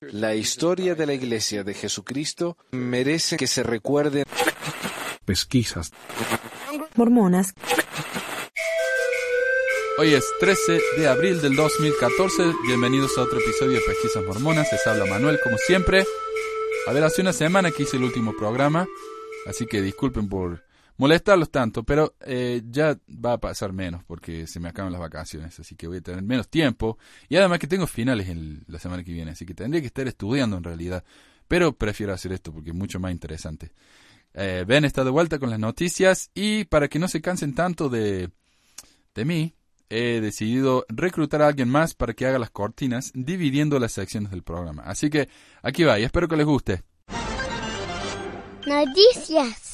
La historia de la Iglesia de Jesucristo merece que se recuerde. Pesquisas. Mormonas. Hoy es 13 de abril del 2014. Bienvenidos a otro episodio de Pesquisas Mormonas. Les habla Manuel, como siempre. A ver, hace una semana que hice el último programa, así que disculpen por molestarlos tanto, pero eh, ya va a pasar menos porque se me acaban las vacaciones, así que voy a tener menos tiempo. Y además que tengo finales en la semana que viene, así que tendría que estar estudiando en realidad. Pero prefiero hacer esto porque es mucho más interesante. Eh, ben está de vuelta con las noticias y para que no se cansen tanto de, de mí, he decidido reclutar a alguien más para que haga las cortinas, dividiendo las secciones del programa. Así que aquí va y espero que les guste. Noticias.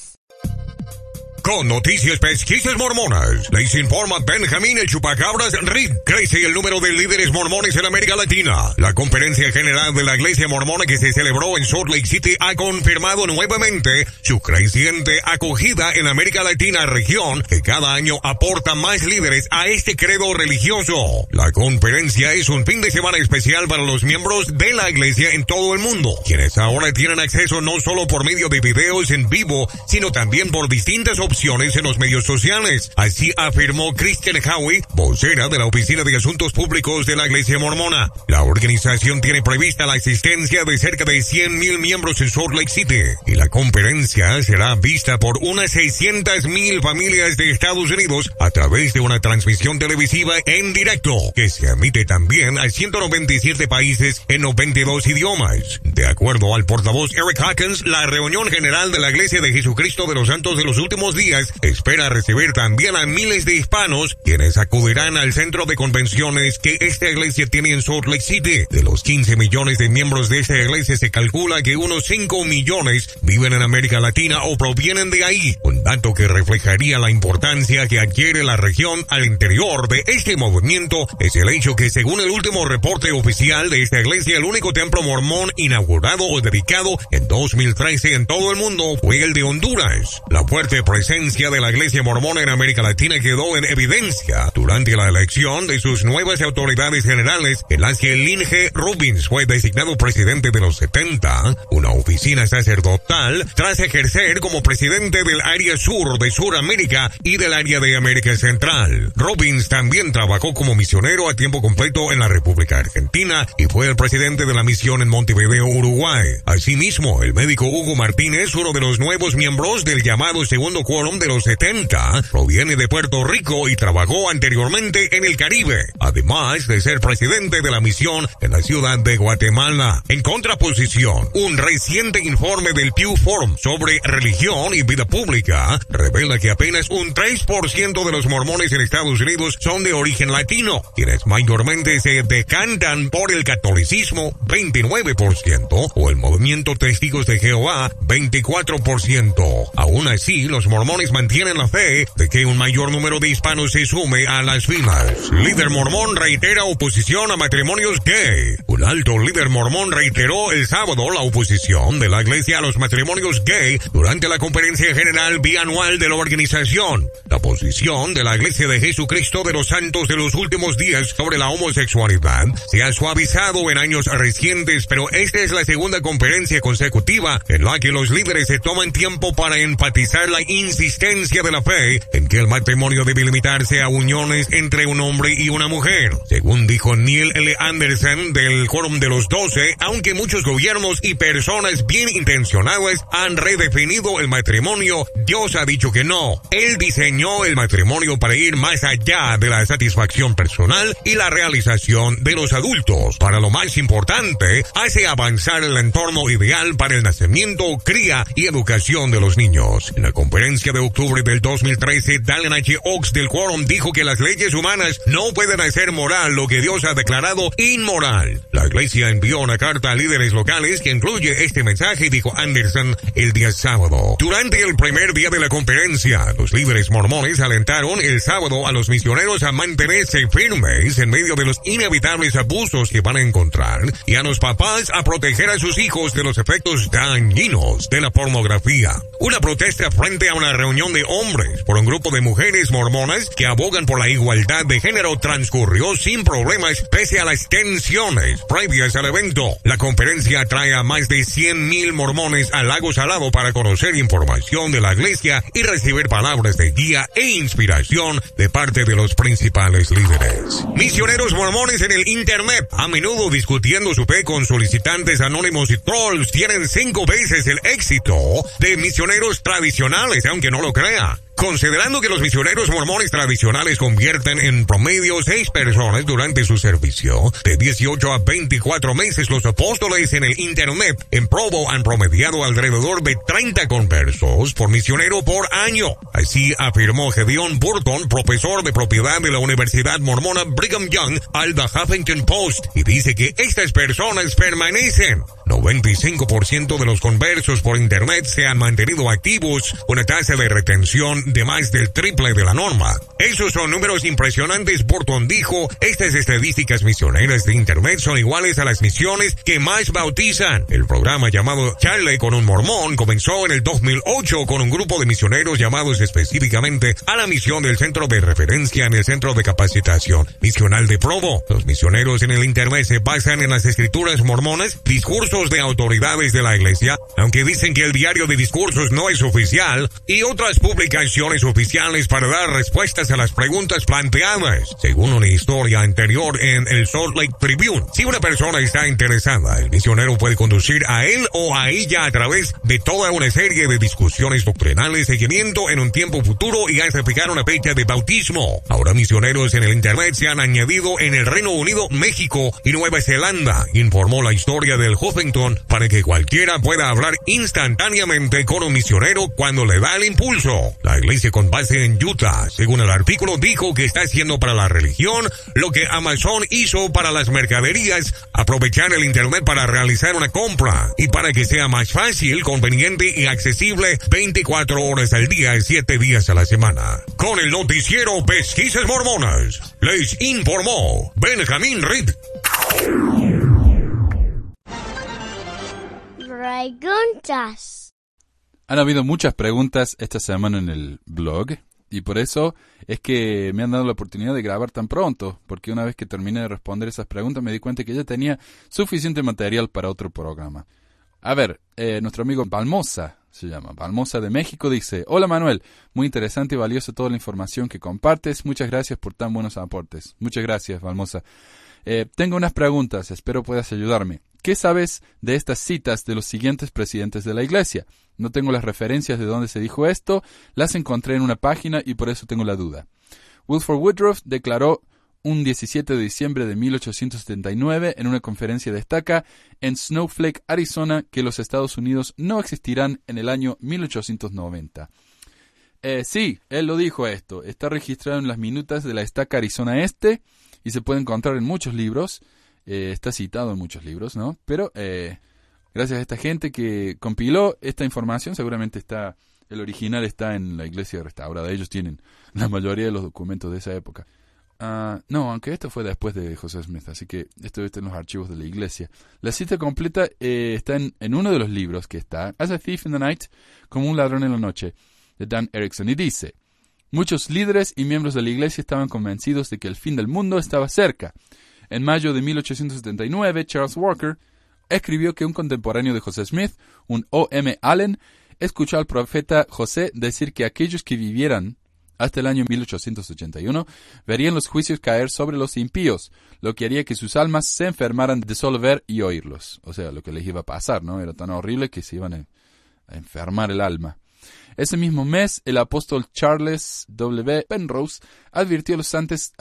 Con noticias pesquisas mormonas, les informa Benjamín el Chupacabras Reed. Crece el número de líderes mormones en América Latina. La conferencia general de la iglesia mormona que se celebró en Salt Lake City ha confirmado nuevamente su creciente acogida en América Latina, región que cada año aporta más líderes a este credo religioso. La conferencia es un fin de semana especial para los miembros de la iglesia en todo el mundo, quienes ahora tienen acceso no solo por medio de videos en vivo, sino también por distintas opciones en los medios sociales. Así afirmó Christian Howie, vocera de la Oficina de Asuntos Públicos de la Iglesia Mormona. La organización tiene prevista la existencia de cerca de 100.000 miembros en Salt Lake City y la conferencia será vista por unas 600.000 familias de Estados Unidos a través de una transmisión televisiva en directo que se emite también a 197 países en 92 idiomas. De acuerdo al portavoz Eric Hawkins, la reunión general de la Iglesia de Jesucristo de los Santos de los últimos días espera recibir también a miles de hispanos quienes acudirán al centro de convenciones que esta iglesia tiene en Salt Lake City. De los 15 millones de miembros de esta iglesia se calcula que unos 5 millones viven en América Latina o provienen de ahí, un dato que reflejaría la importancia que adquiere la región al interior de este movimiento es el hecho que según el último reporte oficial de esta iglesia el único templo mormón inaugurado o dedicado en 2013 en todo el mundo fue el de Honduras. La fuerte presencia de la Iglesia Mormona en América Latina quedó en evidencia durante la elección de sus nuevas autoridades generales en las G. Rubins fue designado presidente de los 70, una oficina sacerdotal, tras ejercer como presidente del área sur de Suramérica y del área de América Central. Robbins también trabajó como misionero a tiempo completo en la República Argentina y fue el presidente de la misión en Montevideo, Uruguay. Asimismo, el médico Hugo Martínez, uno de los nuevos miembros del llamado segundo de los 70, proviene de Puerto Rico y trabajó anteriormente en el Caribe, además de ser presidente de la misión en la ciudad de Guatemala. En contraposición, un reciente informe del Pew Forum sobre religión y vida pública revela que apenas un 3% de los mormones en Estados Unidos son de origen latino, quienes mayormente se decantan por el catolicismo, 29%, o el movimiento Testigos de Jehová, 24%. Aún así, los mormones mantienen la fe de que un mayor número de hispanos se sume a las filas. Líder mormón reitera oposición a matrimonios gay. Un alto líder mormón reiteró el sábado la oposición de la iglesia a los matrimonios gay durante la conferencia general bianual de la organización. La posición de la iglesia de Jesucristo de los santos de los últimos días sobre la homosexualidad se ha suavizado en años recientes, pero esta es la segunda conferencia consecutiva en la que los líderes se toman tiempo para enfatizar la insistencia de la fe en que el matrimonio debe limitarse a uniones entre un hombre y una mujer. Según dijo Neil L. Anderson del Quórum de los Doce, aunque muchos gobiernos y personas bien intencionadas han redefinido el matrimonio, Dios ha dicho que no. Él diseñó el matrimonio para ir más allá de la satisfacción personal y la realización de los adultos. Para lo más importante, hace avanzar el entorno ideal para el nacimiento, cría y educación de los niños. En la conferencia de octubre del 2013, Dallin H. Oaks del Quórum dijo que las leyes humanas no pueden hacer moral lo que Dios ha declarado inmoral. La iglesia envió una carta a líderes locales que incluye este mensaje, dijo Anderson el día sábado. Durante el primer día de la conferencia, los líderes mormones alentaron el sábado a los misioneros a mantenerse firmes en medio de los inevitables abusos que van a encontrar y a los papás a proteger a sus hijos de los efectos dañinos de la pornografía. Una protesta frente a una reunión de hombres por un grupo de mujeres mormonas que abogan por la igualdad de género transcurrió sin problemas pese a las tensiones previas al evento. La conferencia atrae a más de 100.000 mormones al lago Salado para conocer información de la iglesia y recibir palabras de guía e inspiración de parte de los principales líderes. Misioneros mormones en el Internet, a menudo discutiendo su fe con solicitantes anónimos y trolls, tienen cinco veces el éxito de misioneros tradicionales, aunque no lo crea. Considerando que los misioneros mormones tradicionales convierten en promedio seis personas durante su servicio, de 18 a 24 meses los apóstoles en el Internet en Provo han promediado alrededor de 30 conversos por misionero por año. Así afirmó Gedeon Burton, profesor de propiedad de la Universidad Mormona Brigham Young, al The Huffington Post, y dice que estas personas permanecen. 95% de los conversos por Internet se han mantenido activos, una tasa de retención de más del triple de la norma. Esos son números impresionantes, Burton dijo. Estas estadísticas misioneras de Internet son iguales a las misiones que más bautizan. El programa llamado Charlie con un mormón comenzó en el 2008 con un grupo de misioneros llamados específicamente a la misión del centro de referencia en el centro de capacitación misional de Provo. Los misioneros en el Internet se basan en las escrituras mormonas, discursos de autoridades de la iglesia, aunque dicen que el diario de discursos no es oficial, y otras publicaciones oficiales para dar respuestas a las preguntas planteadas, según una historia anterior en el Salt Lake Tribune. Si una persona está interesada, el misionero puede conducir a él o a ella a través de toda una serie de discusiones doctrinales, seguimiento en un tiempo futuro y hasta fijar una fecha de bautismo. Ahora misioneros en el Internet se han añadido en el Reino Unido, México y Nueva Zelanda, informó la historia del Huffington para que cualquiera pueda hablar instantáneamente con un misionero cuando le da el impulso. La iglesia con base en Utah, según el artículo, dijo que está haciendo para la religión lo que Amazon hizo para las mercaderías, aprovechar el Internet para realizar una compra y para que sea más fácil, conveniente y accesible 24 horas al día, 7 días a la semana. Con el noticiero Pesquisas Mormonas, les informó Benjamín Reed. Preguntas. Han habido muchas preguntas esta semana en el blog y por eso es que me han dado la oportunidad de grabar tan pronto, porque una vez que terminé de responder esas preguntas me di cuenta que ya tenía suficiente material para otro programa. A ver, eh, nuestro amigo Balmosa se llama, Balmosa de México dice, hola Manuel, muy interesante y valiosa toda la información que compartes, muchas gracias por tan buenos aportes. Muchas gracias, Balmosa. Eh, tengo unas preguntas, espero puedas ayudarme. ¿Qué sabes de estas citas de los siguientes presidentes de la Iglesia? No tengo las referencias de dónde se dijo esto, las encontré en una página y por eso tengo la duda. Wilford Woodruff declaró un 17 de diciembre de 1879 en una conferencia destaca en Snowflake, Arizona, que los Estados Unidos no existirán en el año 1890. Eh, sí, él lo dijo esto. Está registrado en las minutas de la estaca Arizona Este y se puede encontrar en muchos libros. Eh, está citado en muchos libros, ¿no? Pero eh, gracias a esta gente que compiló esta información, seguramente está, el original está en la iglesia restaurada. Ellos tienen la mayoría de los documentos de esa época. Ah, no, aunque esto fue después de José Smith, así que esto está en los archivos de la iglesia. La cita completa eh, está en, en, uno de los libros que está, As a Thief in the Night, como un ladrón en la noche, de Dan Erickson, y dice, muchos líderes y miembros de la iglesia estaban convencidos de que el fin del mundo estaba cerca. En mayo de 1879, Charles Walker escribió que un contemporáneo de José Smith, un O. M. Allen, escuchó al profeta José decir que aquellos que vivieran hasta el año 1881 verían los juicios caer sobre los impíos, lo que haría que sus almas se enfermaran de solo y oírlos. O sea, lo que les iba a pasar, ¿no? Era tan horrible que se iban a enfermar el alma. Ese mismo mes, el apóstol Charles W. Penrose advirtió a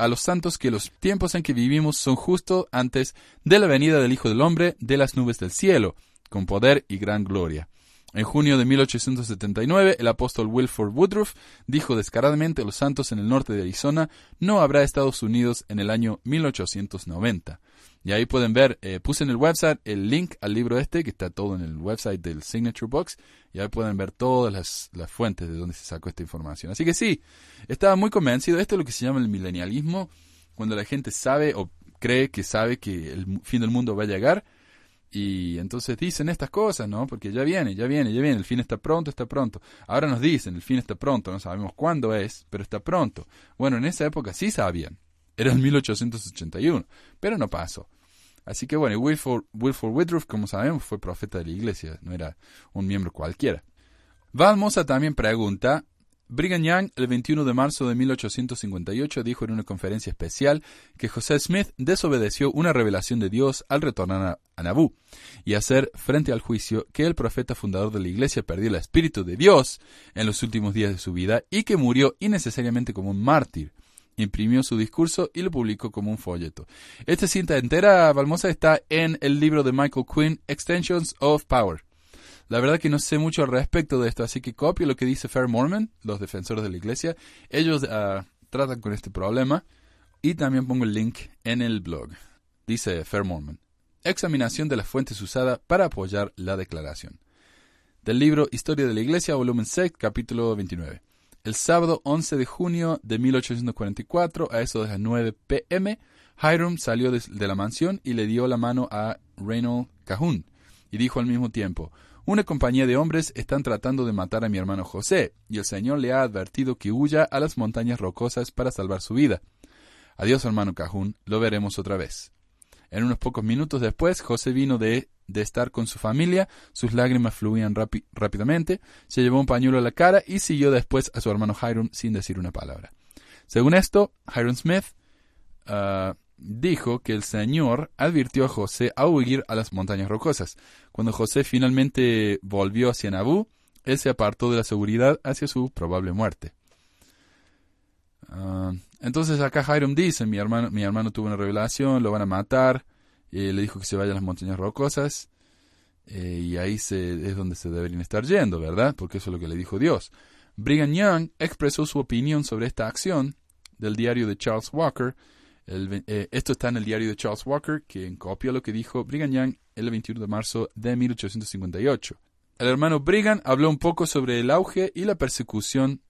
los, santos, que los tiempos en que vivimos son justo antes de la venida del Hijo del Hombre de las nubes del cielo, con poder y gran gloria. En junio de 1879, el apóstol Wilford Woodruff dijo descaradamente a los santos en el norte de Arizona, no habrá Estados Unidos en el año 1890. Y ahí pueden ver, eh, puse en el website el link al libro este, que está todo en el website del Signature Box, y ahí pueden ver todas las, las fuentes de donde se sacó esta información. Así que sí, estaba muy convencido, esto es lo que se llama el milenialismo, cuando la gente sabe o cree que sabe que el fin del mundo va a llegar, Y entonces dicen estas cosas, ¿no? Porque ya viene, ya viene, ya viene, el fin está pronto, está pronto. Ahora nos dicen, el fin está pronto, no sabemos cuándo es, pero está pronto. Bueno, en esa época sí sabían. Era en 1881, pero no pasó. Así que bueno, Wilford, Wilford Woodruff, como sabemos, fue profeta de la iglesia, no era un miembro cualquiera. Valmosa también pregunta, Brigham Young, el 21 de marzo de 1858, dijo en una conferencia especial que José Smith desobedeció una revelación de Dios al retornar a, Nabú y hacer frente al juicio que el profeta fundador de la iglesia perdió el Espíritu de Dios en los últimos días de su vida y que murió innecesariamente como un mártir. Imprimió su discurso y lo publicó como un folleto. Esta cinta entera, Valmosa, está en el libro de Michael Quinn, Extensions of Power. La verdad que no sé mucho al respecto de esto, así que copio lo que dice Fair Mormon, los defensores de la iglesia. Ellos ah, tratan con este problema y también pongo el link en el blog. Dice Fair Mormon. Examinación de las fuentes usadas para apoyar la declaración. Del libro Historia de la Iglesia, volumen 6, capítulo 29. El sábado 11 de junio de 1844, a eso de las 9 pm, Hiram salió de, la mansión y le dio la mano a Reynold Cahun y dijo al mismo tiempo, una compañía de hombres están tratando de matar a mi hermano José, y el Señor le ha advertido que huya a las montañas rocosas para salvar su vida. Adiós, hermano Cajún, lo veremos otra vez. En unos pocos minutos después, José vino de, de estar con su familia, sus lágrimas fluían rápidamente, se llevó un pañuelo a la cara y siguió después a su hermano Hiram sin decir una palabra. Según esto, Hiram Smith ah, dijo que el Señor advirtió a José a huir a las montañas rocosas. Cuando José finalmente volvió hacia Nabú, él se apartó de la seguridad hacia su probable muerte. Ah, entonces acá Hiram dice, mi hermano, mi hermano tuvo una revelación, lo van a matar, le dijo que se vaya a las montañas rocosas, eh, y ahí se, es donde se deberían estar yendo, ¿verdad? Porque eso es lo que le dijo Dios. Brigham Young expresó su opinión sobre esta acción del diario de Charles Walker, eh, esto está en el diario de Charles Walker, quien copia lo que dijo Brigham Young el 21 de marzo de 1858. El hermano Brigham habló un poco sobre el auge y la persecución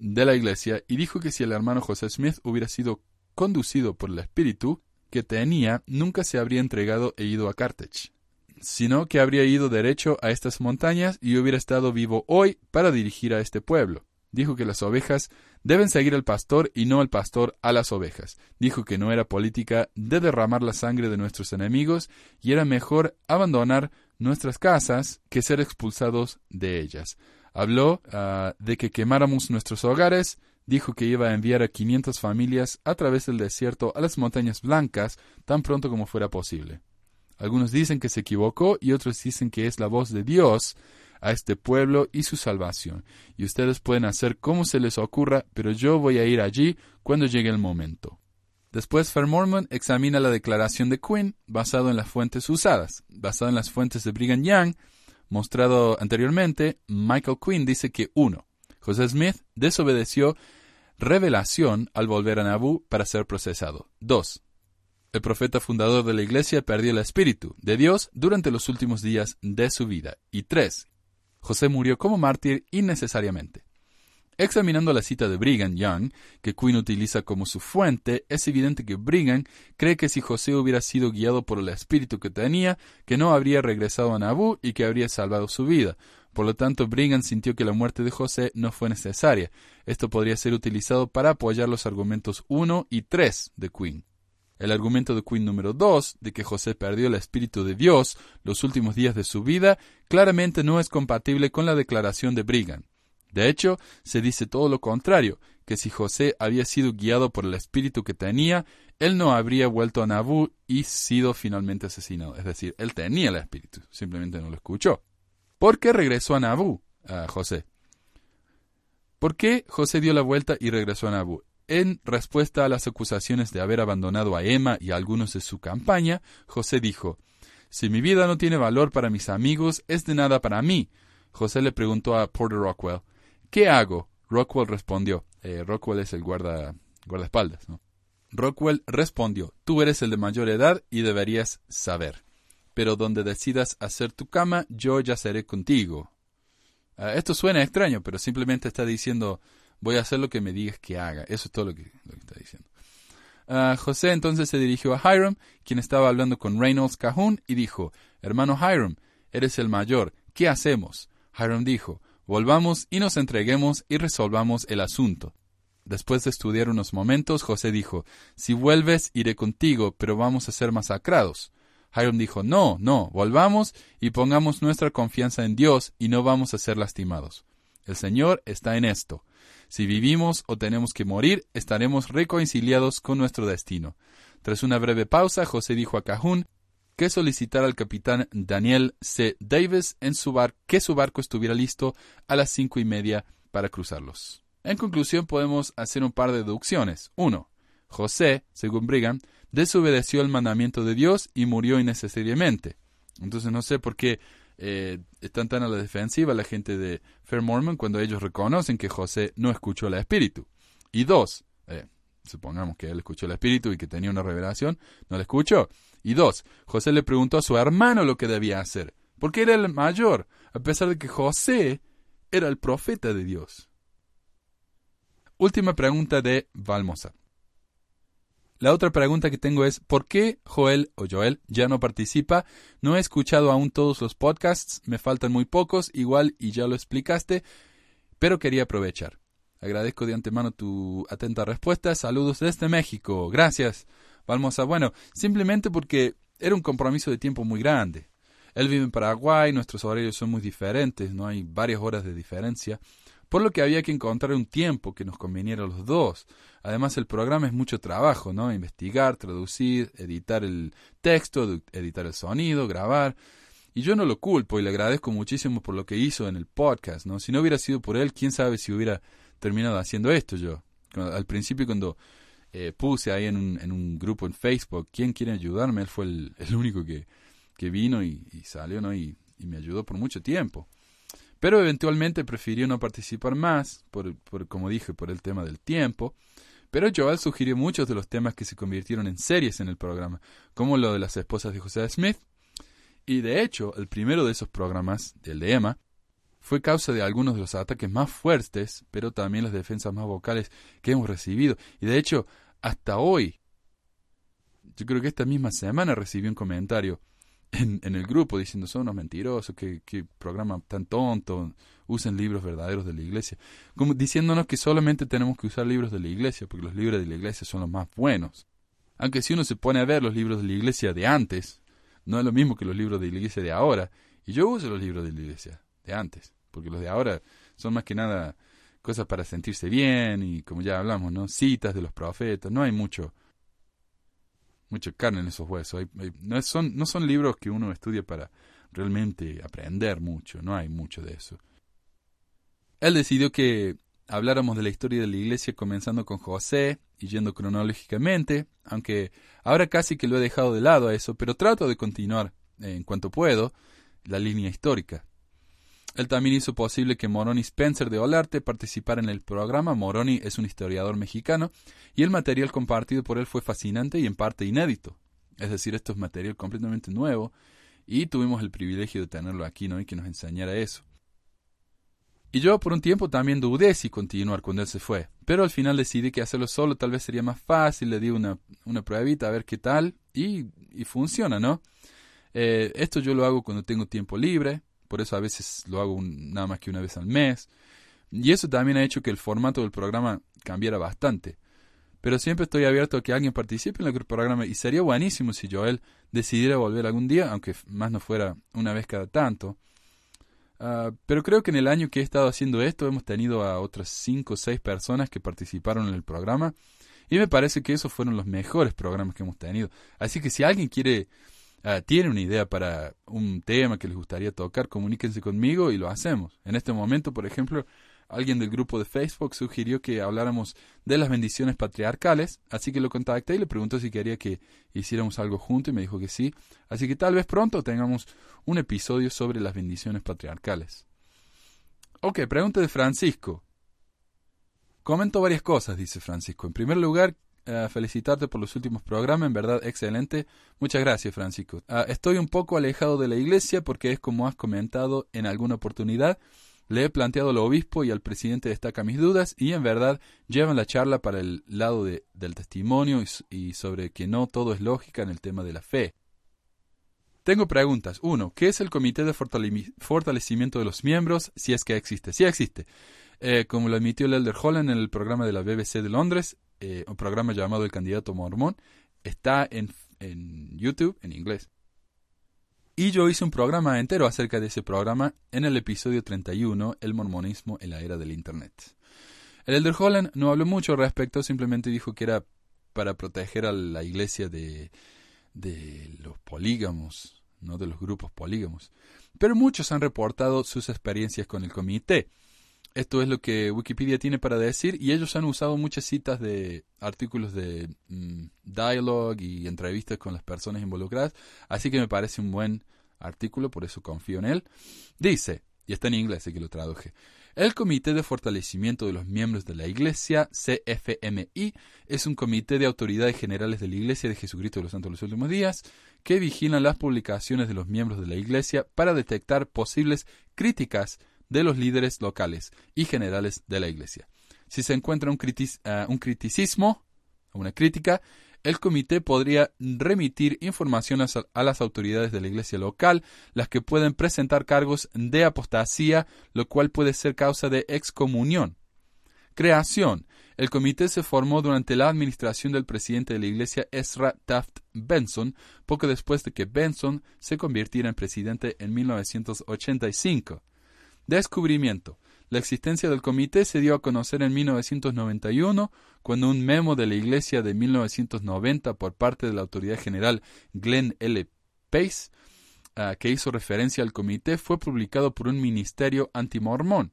de la iglesia y dijo que si el hermano José Smith hubiera sido conducido por el espíritu que tenía, nunca se habría entregado e ido a Carthage, sino que habría ido derecho a estas montañas y hubiera estado vivo hoy para dirigir a este pueblo. Dijo que las ovejas deben seguir al pastor y no al pastor a las ovejas. Dijo que no era política de derramar la sangre de nuestros enemigos y era mejor abandonar nuestras casas que ser expulsados de ellas. Habló ah, de que quemáramos nuestros hogares, dijo que iba a enviar a 500 familias a través del desierto a las montañas blancas tan pronto como fuera posible. Algunos dicen que se equivocó y otros dicen que es la voz de Dios a este pueblo y su salvación. Y ustedes pueden hacer como se les ocurra, pero yo voy a ir allí cuando llegue el momento. Después, Fairmormon examina la declaración de Quinn basado en las fuentes usadas. Basado en las fuentes de Brigham Young, mostrado anteriormente, Michael Quinn dice que 1. José Smith desobedeció revelación al volver a Nabú para ser procesado. 2. El profeta fundador de la iglesia perdió el espíritu de Dios durante los últimos días de su vida. Y 3. José murió como mártir innecesariamente. Examinando la cita de Brigham Young, que Quinn utiliza como su fuente, es evidente que Brigham cree que si José hubiera sido guiado por el espíritu que tenía, que no habría regresado a Nabú y que habría salvado su vida. Por lo tanto, Brigham sintió que la muerte de José no fue necesaria. Esto podría ser utilizado para apoyar los argumentos 1 y 3 de Quinn. El argumento de Quinn número 2, de que José perdió el Espíritu de Dios los últimos días de su vida, claramente no es compatible con la declaración de Brigham. De hecho, se dice todo lo contrario, que si José había sido guiado por el espíritu que tenía, él no habría vuelto a Nabú y sido finalmente asesinado. Es decir, él tenía el espíritu, simplemente no lo escuchó. ¿Por qué regresó a Nabú, a José? ¿Por qué José dio la vuelta y regresó a Nabú? En respuesta a las acusaciones de haber abandonado a Emma y a algunos de su campaña, José dijo, Si mi vida no tiene valor para mis amigos, es de nada para mí. José le preguntó a Porter Rockwell, ¿qué hago? Rockwell respondió, eh, Rockwell es el guarda, guardaespaldas, ¿no? Rockwell respondió, tú eres el de mayor edad y deberías saber. Pero donde decidas hacer tu cama, yo ya seré contigo. Ah, esto suena extraño, pero simplemente está diciendo, voy a hacer lo que me digas que haga. Eso es todo lo que, está diciendo. Ah, José entonces se dirigió a Hiram, quien estaba hablando con Reynolds Cajun, y dijo, Hermano Hiram, eres el mayor, ¿qué hacemos? Hiram dijo, Volvamos y nos entreguemos y resolvamos el asunto. Después de estudiar unos momentos, José dijo, Si vuelves, iré contigo, pero vamos a ser masacrados. Hiram dijo, No, no, volvamos y pongamos nuestra confianza en Dios y no vamos a ser lastimados. El Señor está en esto. Si vivimos o tenemos que morir, estaremos reconciliados con nuestro destino. Tras una breve pausa, José dijo a Cajún que solicitara al capitán Daniel C. Davis en su bar que su barco estuviera listo a las cinco y media para cruzarlos. En conclusión, podemos hacer un par de deducciones. Uno, José, según Brigham, desobedeció el mandamiento de Dios y murió innecesariamente. Entonces no sé por qué eh, están tan a la defensiva la gente de Fair Mormon cuando ellos reconocen que José no escuchó el Espíritu. Y dos, eh, supongamos que él escuchó el Espíritu y que tenía una revelación, no la escuchó. Y dos, José le preguntó a su hermano lo que debía hacer, porque era el mayor, a pesar de que José era el profeta de Dios. Última pregunta de Valmosa. La otra pregunta que tengo es, ¿por qué Joel o Joel ya no participa? No he escuchado aún todos los podcasts, me faltan muy pocos, igual y ya lo explicaste, pero quería aprovechar. Agradezco de antemano tu atenta respuesta. Saludos desde México. Gracias, Bueno, simplemente porque era un compromiso de tiempo muy grande. Él vive en Paraguay, nuestros horarios son muy diferentes, no hay varias horas de diferencia por lo que había que encontrar un tiempo que nos conveniera a los dos. Además, el programa es mucho trabajo, ¿no? Investigar, traducir, editar el texto, editar el sonido, grabar. Y yo no lo culpo y le agradezco muchísimo por lo que hizo en el podcast, ¿no? Si no hubiera sido por él, quién sabe si hubiera terminado haciendo esto yo. Al principio cuando eh, puse ahí en un, en un, grupo en Facebook, ¿quién quiere ayudarme? Él fue el, único que, que vino y, salió, ¿no? y me ayudó por mucho tiempo. Pero eventualmente prefirió no participar más, por, como dije, por el tema del tiempo. Pero Joel sugirió muchos de los temas que se convirtieron en series en el programa, como lo de las esposas de José Smith. Y de hecho, el primero de esos programas, el de Emma, fue causa de algunos de los ataques más fuertes, pero también las defensas más vocales que hemos recibido. Y de hecho, hasta hoy, yo creo que esta misma semana recibí un comentario en, el grupo diciendo son unos mentirosos, que, programa tan tonto, usen libros verdaderos de la iglesia. Como diciéndonos que solamente tenemos que usar libros de la iglesia, porque los libros de la iglesia son los más buenos. Aunque si uno se pone a ver los libros de la iglesia de antes, no es lo mismo que los libros de la iglesia de ahora. Y yo uso los libros de la iglesia de antes, porque los de ahora son más que nada cosas para sentirse bien y como ya hablamos, ¿no? Citas de los profetas, no hay mucho mucha carne en esos huesos. no, son, no son libros que uno estudia para realmente aprender mucho, no hay mucho de eso. Él decidió que habláramos de la historia de la iglesia comenzando con José y yendo cronológicamente, aunque ahora casi que lo he dejado de lado a eso, pero trato de continuar en cuanto puedo la línea histórica. Él también hizo posible que Moroni Spencer de Olarte participara en el programa. Moroni es un historiador mexicano y el material compartido por él fue fascinante y en parte inédito. Es decir, esto es material completamente nuevo y tuvimos el privilegio de tenerlo aquí ¿no? y que nos enseñara eso. Y yo por un tiempo también dudé si continuar cuando él se fue, pero al final decidí que hacerlo solo tal vez sería más fácil, le di una, una pruebita a ver qué tal y, y funciona, ¿no? Eh, esto yo lo hago cuando tengo tiempo libre, por eso a veces lo hago nada más que una vez al mes. Y eso también ha hecho que el formato del programa cambiara bastante. Pero siempre estoy abierto a que alguien participe en el programa y sería buenísimo si Joel decidiera volver algún día, aunque más no fuera una vez cada tanto. Ah, pero creo que en el año que he estado haciendo esto hemos tenido a otras cinco o seis personas que participaron en el programa y me parece que esos fueron los mejores programas que hemos tenido. Así que si alguien quiere uh, tienen una idea para un tema que les gustaría tocar, comuníquense conmigo y lo hacemos. En este momento, por ejemplo, alguien del grupo de Facebook sugirió que habláramos de las bendiciones patriarcales, así que lo contacté y le preguntó si quería que hiciéramos algo juntos y me dijo que sí. Así que tal vez pronto tengamos un episodio sobre las bendiciones patriarcales. Ok, pregunta de Francisco. Comento varias cosas, dice Francisco. En primer lugar, eh, felicitarte por los últimos programas, en verdad excelente. Muchas gracias, Francisco. Ah, estoy un poco alejado de la iglesia porque es como has comentado en alguna oportunidad. Le he planteado al obispo y al presidente destaca mis dudas y en verdad llevan la charla para el lado de, del testimonio y, sobre que no todo es lógica en el tema de la fe. Tengo preguntas. Uno, ¿qué es el Comité de Fortale- Fortalecimiento de los Miembros? Si es que existe. Sí existe. Eh, como lo emitió el Elder Holland en el programa de la BBC de Londres, eh, un programa llamado El Candidato Mormón, está en, en YouTube en inglés. Y yo hice un programa entero acerca de ese programa en el episodio 31, El mormonismo en la era del Internet. El Elder Holland no habló mucho al respecto, simplemente dijo que era para proteger a la iglesia de, de los polígamos, no de los grupos polígamos. Pero muchos han reportado sus experiencias con el comité. Esto es lo que Wikipedia tiene para decir y ellos han usado muchas citas de artículos de mm, dialogue y entrevistas con las personas involucradas, así que me parece un buen artículo, por eso confío en él. Dice, y está en inglés, así que lo traduje. El Comité de Fortalecimiento de los Miembros de la Iglesia, CFMI, es un comité de autoridades generales de la Iglesia de Jesucristo de los Santos de los Últimos Días que vigilan las publicaciones de los miembros de la Iglesia para detectar posibles críticas de los líderes locales y generales de la Iglesia. Si se encuentra un, ah, criticismo, una crítica, el comité podría remitir información a las autoridades de la iglesia local, las que pueden presentar cargos de apostasía, lo cual puede ser causa de excomunión. Creación. El comité se formó durante la administración del presidente de la iglesia Ezra Taft Benson, poco después de que Benson se convirtiera en presidente en 1985. Descubrimiento. La existencia del comité se dio a conocer en 1991, cuando un memo de la Iglesia de 1990 por parte de la autoridad general Glenn L. Pace, uh, que hizo referencia al comité, fue publicado por un ministerio antimormón.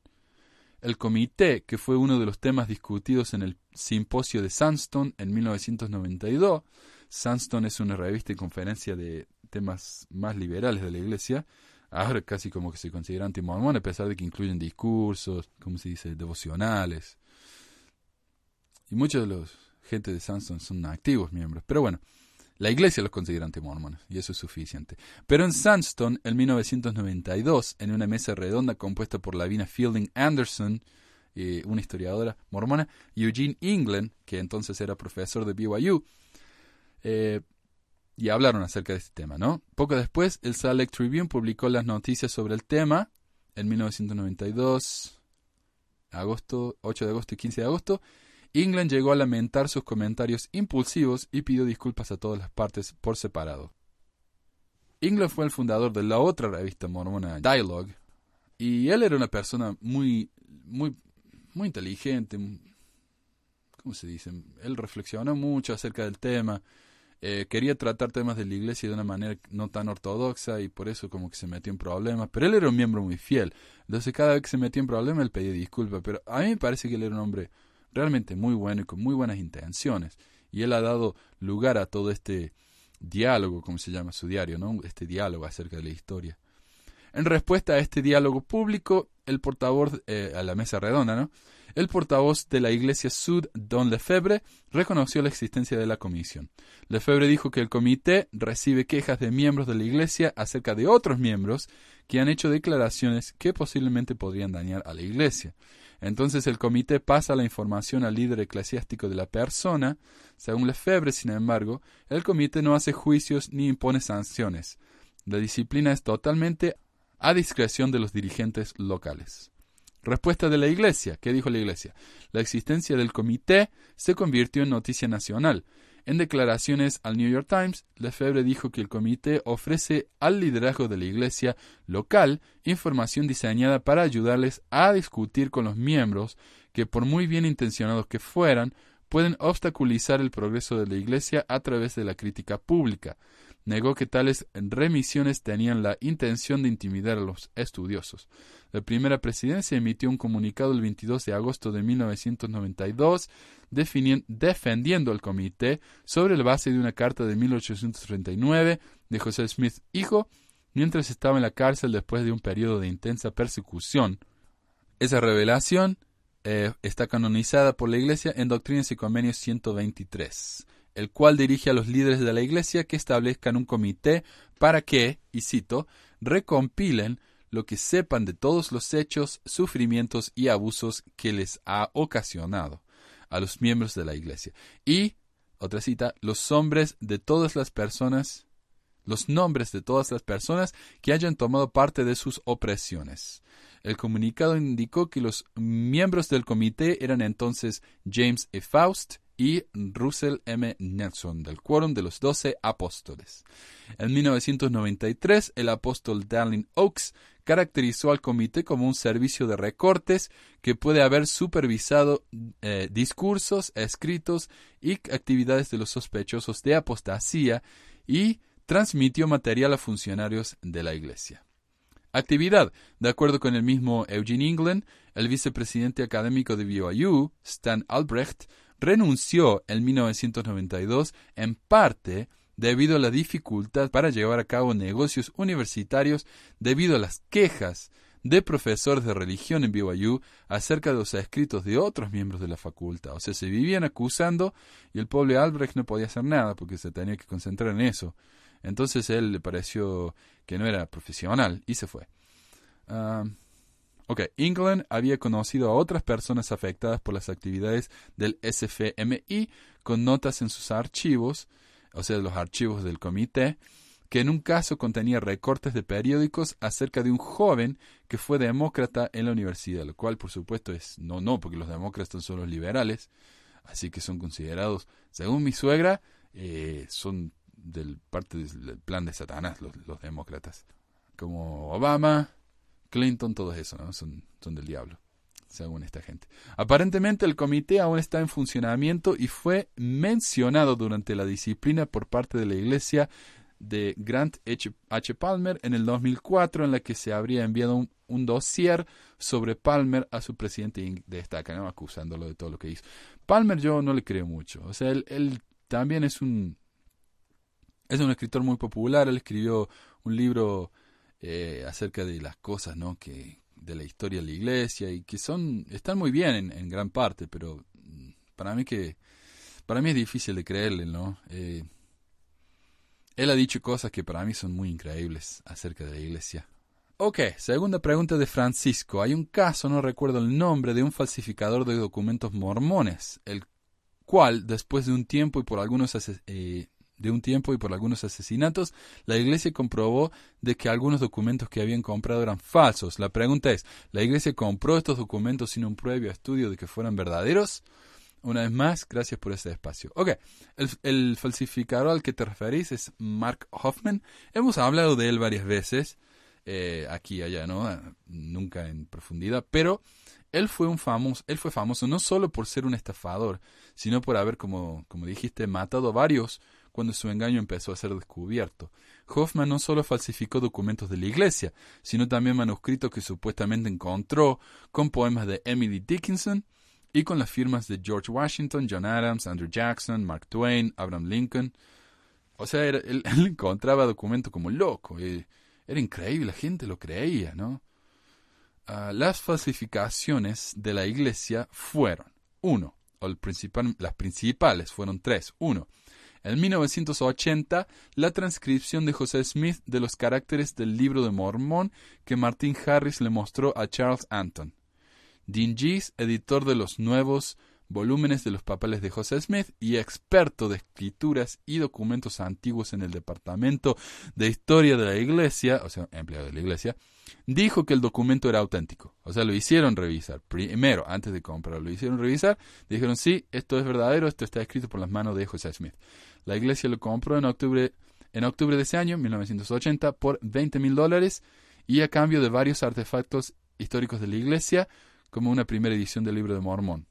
El comité, que fue uno de los temas discutidos en el simposio de Sandstone en 1992, Sandstone es una revista y conferencia de temas más liberales de la Iglesia, ahora casi como que se considera antimormón, a pesar de que incluyen discursos, como se dice, devocionales. Y muchos de los gente de Sandstone son activos miembros. Pero bueno, la iglesia los considera antimormones, y eso es suficiente. Pero en Sandstone, en 1992, en una mesa redonda compuesta por Lavina Fielding Anderson, eh, una historiadora mormona, Eugene England, que entonces era profesor de BYU, eh, y hablaron acerca de este tema, ¿no? Poco después, el Salt Lake Tribune publicó las noticias sobre el tema en 1992, agosto, 8 de agosto y 15 de agosto. England llegó a lamentar sus comentarios impulsivos y pidió disculpas a todas las partes por separado. England fue el fundador de la otra revista mormona Dialogue y él era una persona muy, muy, muy inteligente. ¿Cómo se dice? Él reflexionó mucho acerca del tema. Eh, quería tratar temas de la iglesia de una manera no tan ortodoxa y por eso como que se metió en problemas. Pero él era un miembro muy fiel. Entonces cada vez que se metía en problemas él pedía disculpas. Pero a mí me parece que él era un hombre realmente muy bueno y con muy buenas intenciones. Y él ha dado lugar a todo este diálogo, como se llama su diario, ¿no? Este diálogo acerca de la historia. En respuesta a este diálogo público, el portavoz, eh, a la mesa redonda, ¿no? El portavoz de la Iglesia Sud, Don Lefebvre, reconoció la existencia de la comisión. Lefebvre dijo que el comité recibe quejas de miembros de la Iglesia acerca de otros miembros que han hecho declaraciones que posiblemente podrían dañar a la Iglesia. Entonces el comité pasa la información al líder eclesiástico de la persona. Según Lefebvre, sin embargo, el comité no hace juicios ni impone sanciones. La disciplina es totalmente a discreción de los dirigentes locales. Respuesta de la Iglesia. ¿Qué dijo la Iglesia? La existencia del comité se convirtió en noticia nacional. En declaraciones al New York Times, Lefebvre dijo que el comité ofrece al liderazgo de la Iglesia local información diseñada para ayudarles a discutir con los miembros que, por muy bien intencionados que fueran, pueden obstaculizar el progreso de la Iglesia a través de la crítica pública. Negó que tales remisiones tenían la intención de intimidar a los estudiosos. La primera presidencia emitió un comunicado el 22 de agosto de 1992 defendiendo al comité sobre la base de una carta de 1839 de José Smith, hijo, mientras estaba en la cárcel después de un periodo de intensa persecución. Esa revelación eh, está canonizada por la Iglesia en Doctrinas y Convenios 123, el cual dirige a los líderes de la Iglesia que establezcan un comité para que, y cito, recompilen lo que sepan de todos los hechos, sufrimientos y abusos que les ha ocasionado a los miembros de la Iglesia. Y, otra cita, los hombres de todas las personas, los nombres de todas las personas que hayan tomado parte de sus opresiones. El comunicado indicó que los miembros del comité eran entonces James E. Faust y Russell M. Nelson, del quórum de los doce apóstoles. En 1993, el apóstol Darling Oaks caracterizó al comité como un servicio de recortes que puede haber supervisado eh, discursos, escritos y actividades de los sospechosos de apostasía y transmitió material a funcionarios de la Iglesia. Actividad. De acuerdo con el mismo Eugene England, el vicepresidente académico de BYU, Stan Albrecht, renunció en 1992 en parte debido a la dificultad para llevar a cabo negocios universitarios debido a las quejas de profesores de religión en BYU acerca de los escritos de otros miembros de la facultad. O sea, se vivían acusando y el pobre Albrecht no podía hacer nada porque se tenía que concentrar en eso. Entonces él le pareció que no era profesional y se fue. Ah, Ok, England había conocido a otras personas afectadas por las actividades del SFMI con notas en sus archivos, o sea, los archivos del comité, que en un caso contenía recortes de periódicos acerca de un joven que fue demócrata en la universidad, lo cual por supuesto es no, no, porque los demócratas son los liberales, así que son considerados, según mi suegra, eh, son del parte del plan de Satanás los, los demócratas, como Obama, Clinton, todos eso, ¿no? Son, son del diablo, según esta gente. Aparentemente el comité aún está en funcionamiento y fue mencionado durante la disciplina por parte de la iglesia de Grant H. Palmer en el 2004, en la que se habría enviado un, dossier sobre Palmer a su presidente y destaca, ¿no? acusándolo de todo lo que hizo. Palmer yo no le creo mucho, o sea, él, él también es un, es un escritor muy popular, él escribió un libro eh, acerca de las cosas, ¿no? Que de la historia de la iglesia y que son están muy bien en, gran parte, pero mm, para mí que para mí es difícil de creerle, ¿no? Eh, él ha dicho cosas que para mí son muy increíbles acerca de la iglesia. Ok, segunda pregunta de Francisco. Hay un caso, no recuerdo el nombre, de un falsificador de documentos mormones, el cual, después de un tiempo y por algunos eh, de un tiempo y por algunos asesinatos, la iglesia comprobó de que algunos documentos que habían comprado eran falsos. La pregunta es, ¿la iglesia compró estos documentos sin un previo estudio de que fueran verdaderos? Una vez más, gracias por este espacio. Ok, el, falsificador al que te referís es Mark Hoffman. Hemos hablado de él varias veces, eh, aquí y allá, ¿no? Nunca en profundidad, pero él fue un famoso, él fue famoso no solo por ser un estafador, sino por haber, como, como dijiste, matado a varios cuando su engaño empezó a ser descubierto. Hoffman no solo falsificó documentos de la iglesia, sino también manuscritos que supuestamente encontró con poemas de Emily Dickinson y con las firmas de George Washington, John Adams, Andrew Jackson, Mark Twain, Abraham Lincoln. O sea, él, encontraba documentos como loco. Era increíble, la gente lo creía, ¿no? Ah, las falsificaciones de la iglesia fueron, uno, o el principal, las principales fueron tres. Uno, en 1980, la transcripción de José Smith de los caracteres del libro de Mormón que Martin Harris le mostró a Charles Anton. Dean editor de los nuevos volúmenes de los papeles de José Smith y experto de escrituras y documentos antiguos en el Departamento de Historia de la Iglesia, o sea, empleado de la Iglesia, dijo que el documento era auténtico. O sea, lo hicieron revisar. Primero, antes de comprarlo, lo hicieron revisar. Dijeron, sí, esto es verdadero, esto está escrito por las manos de José Smith. La iglesia lo compró en octubre, en octubre de ese año, 1980, por 20 mil dólares y a cambio de varios artefactos históricos de la iglesia, como una primera edición del libro de Mormón.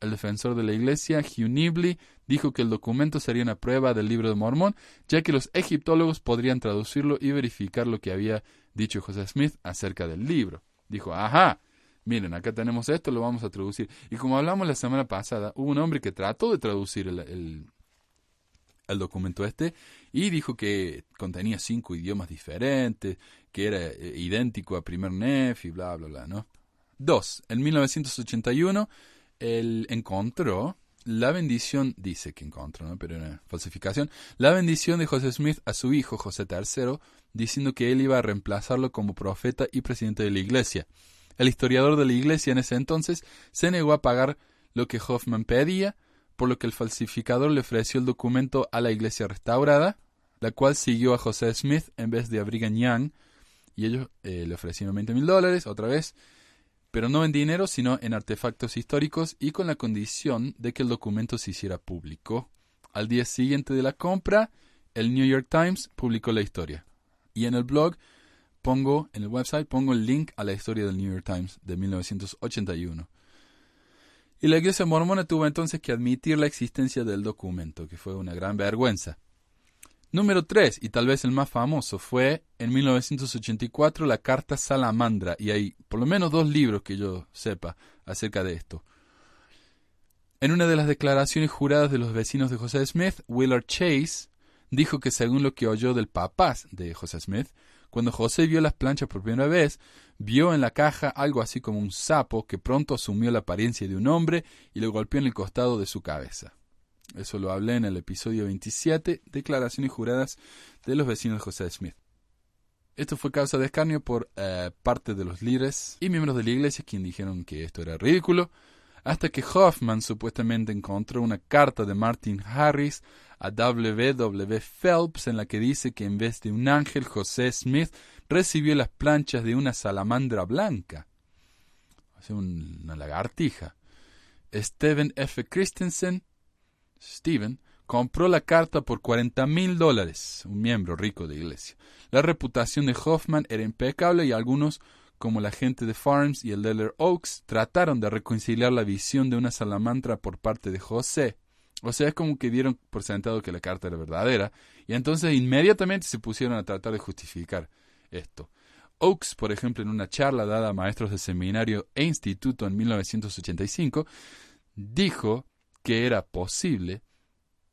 El defensor de la iglesia, Hugh Nibley, dijo que el documento sería una prueba del libro de Mormón, ya que los egiptólogos podrían traducirlo y verificar lo que había dicho José Smith acerca del libro. Dijo, ajá, miren, acá tenemos esto, lo vamos a traducir. Y como hablamos la semana pasada, hubo un hombre que trató de traducir el, el documento este y dijo que contenía cinco idiomas diferentes, que era eh, idéntico a primer NEF y bla, bla, bla, ¿no? Dos, en 1981 él encontró la bendición, dice que encontró, ¿no? pero era falsificación, la bendición de José Smith a su hijo José III, diciendo que él iba a reemplazarlo como profeta y presidente de la iglesia. El historiador de la iglesia en ese entonces se negó a pagar lo que Hoffman pedía, por lo que el falsificador le ofreció el documento a la iglesia restaurada, la cual siguió a José Smith en vez de a Brigham Young, y ellos eh, le ofrecieron 20 mil dólares otra vez, pero no en dinero, sino en artefactos históricos y con la condición de que el documento se hiciera público. Al día siguiente de la compra, el New York Times publicó la historia. Y en el blog pongo, en el website, pongo el link a la historia del New York Times de 1981. Y la iglesia mormona tuvo entonces que admitir la existencia del documento, que fue una gran vergüenza. Número 3, y tal vez el más famoso, fue en 1984 la Carta Salamandra, y hay por lo menos dos libros que yo sepa acerca de esto. En una de las declaraciones juradas de los vecinos de José Smith, Willard Chase dijo que según lo que oyó del papá de José Smith, cuando José vio las planchas por primera vez, vio en la caja algo así como un sapo que pronto asumió la apariencia de un hombre y le golpeó en el costado de su cabeza. Eso lo hablé en el episodio 27, Declaraciones juradas de los vecinos de José Smith. Esto fue causa de escarnio por eh, parte de los líderes y miembros de la iglesia quienes dijeron que esto era ridículo, hasta que Hoffman supuestamente encontró una carta de Martin Harris a W. W. Phelps en la que dice que en vez de un ángel, José Smith recibió las planchas de una salamandra blanca. Una lagartija. Stephen F. Christensen Steven, compró la carta por 40 mil dólares, un miembro rico de iglesia. La reputación de Hoffman era impecable y algunos, como la gente de Farms y el Deller Oaks, trataron de reconciliar la visión de una salamandra por parte de José. O sea, es como que dieron por sentado que la carta era verdadera, y entonces inmediatamente se pusieron a tratar de justificar esto. Oaks, por ejemplo, en una charla dada a maestros de seminario e instituto en 1985, dijo que era posible,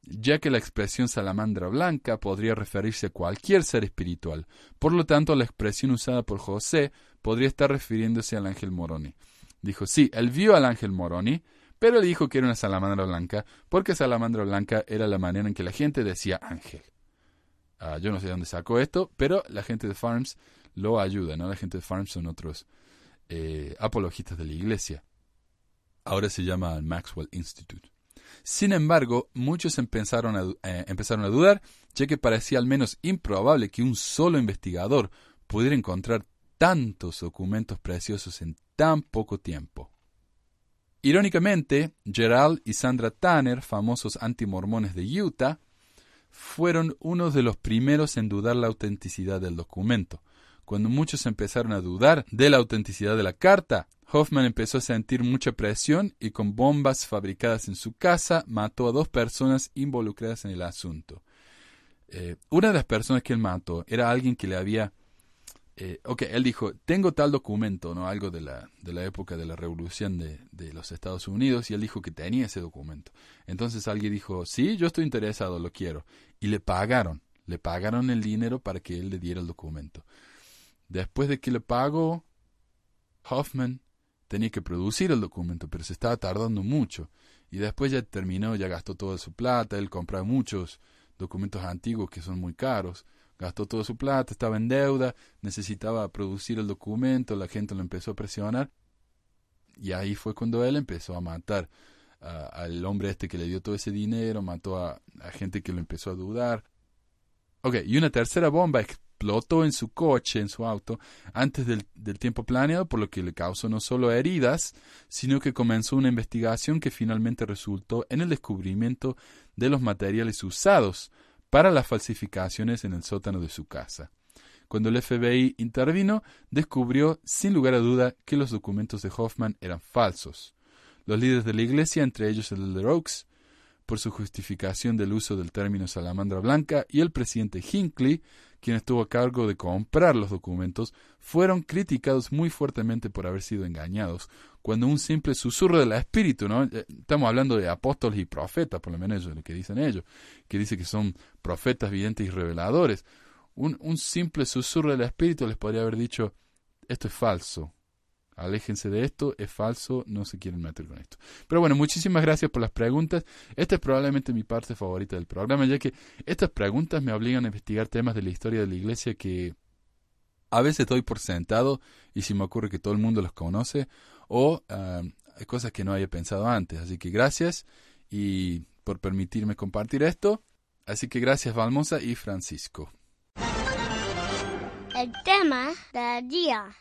ya que la expresión salamandra blanca podría referirse a cualquier ser espiritual. Por lo tanto, la expresión usada por José podría estar refiriéndose al ángel Moroni. Dijo, sí, él vio al ángel Moroni, pero le dijo que era una salamandra blanca, porque salamandra blanca era la manera en que la gente decía ángel. Ah, yo no sé de dónde sacó esto, pero la gente de Farms lo ayuda, ¿no? La gente de Farms son otros eh, apologistas de la iglesia. Ahora se llama Maxwell Institute. Sin embargo, muchos empezaron a, eh, empezaron a dudar, ya que parecía al menos improbable que un solo investigador pudiera encontrar tantos documentos preciosos en tan poco tiempo. Irónicamente, Gerald y Sandra Tanner, famosos antimormones de Utah, fueron unos de los primeros en dudar la autenticidad del documento. Cuando muchos empezaron a dudar de la autenticidad de la carta, Hoffman empezó a sentir mucha presión y con bombas fabricadas en su casa mató a dos personas involucradas en el asunto. Eh, una de las personas que él mató era alguien que le había... Eh, ok, él dijo, tengo tal documento, ¿no? Algo de la, de la época de la revolución de, de los Estados Unidos, y él dijo que tenía ese documento. Entonces alguien dijo, sí, yo estoy interesado, lo quiero. Y le pagaron, le pagaron el dinero para que él le diera el documento. Después de que le pagó, Hoffman tenía que producir el documento, pero se estaba tardando mucho. Y después ya terminó, ya gastó toda su plata, él compraba muchos documentos antiguos que son muy caros, gastó toda su plata, estaba en deuda, necesitaba producir el documento, la gente lo empezó a presionar. Y ahí fue cuando él empezó a matar al hombre este que le dio todo ese dinero, mató a, a gente que lo empezó a dudar. Ok, y una tercera bomba explotó en su coche, en su auto, antes del, tiempo planeado, por lo que le causó no solo heridas, sino que comenzó una investigación que finalmente resultó en el descubrimiento de los materiales usados para las falsificaciones en el sótano de su casa. Cuando el FBI intervino, descubrió sin lugar a duda que los documentos de Hoffman eran falsos. Los líderes de la iglesia, entre ellos el de Oaks, por su justificación del uso del término salamandra blanca, y el presidente Hinckley quien estuvo a cargo de comprar los documentos, fueron criticados muy fuertemente por haber sido engañados, cuando un simple susurro del espíritu, ¿no? Eh, estamos hablando de apóstoles y profetas, por lo menos ellos, lo que dicen ellos, que dice que son profetas, videntes y reveladores. Un, un simple susurro del espíritu les podría haber dicho, esto es falso. Aléjense de esto, es falso, no se quieren meter con esto. Pero bueno, muchísimas gracias por las preguntas. Esta es probablemente mi parte favorita del programa, ya que estas preguntas me obligan a investigar temas de la historia de la iglesia que a veces doy por sentado y si me ocurre que todo el mundo los conoce o ah, hay cosas que no haya pensado antes. Así que gracias y por permitirme compartir esto. Así que gracias Valmosa y Francisco. El tema del día.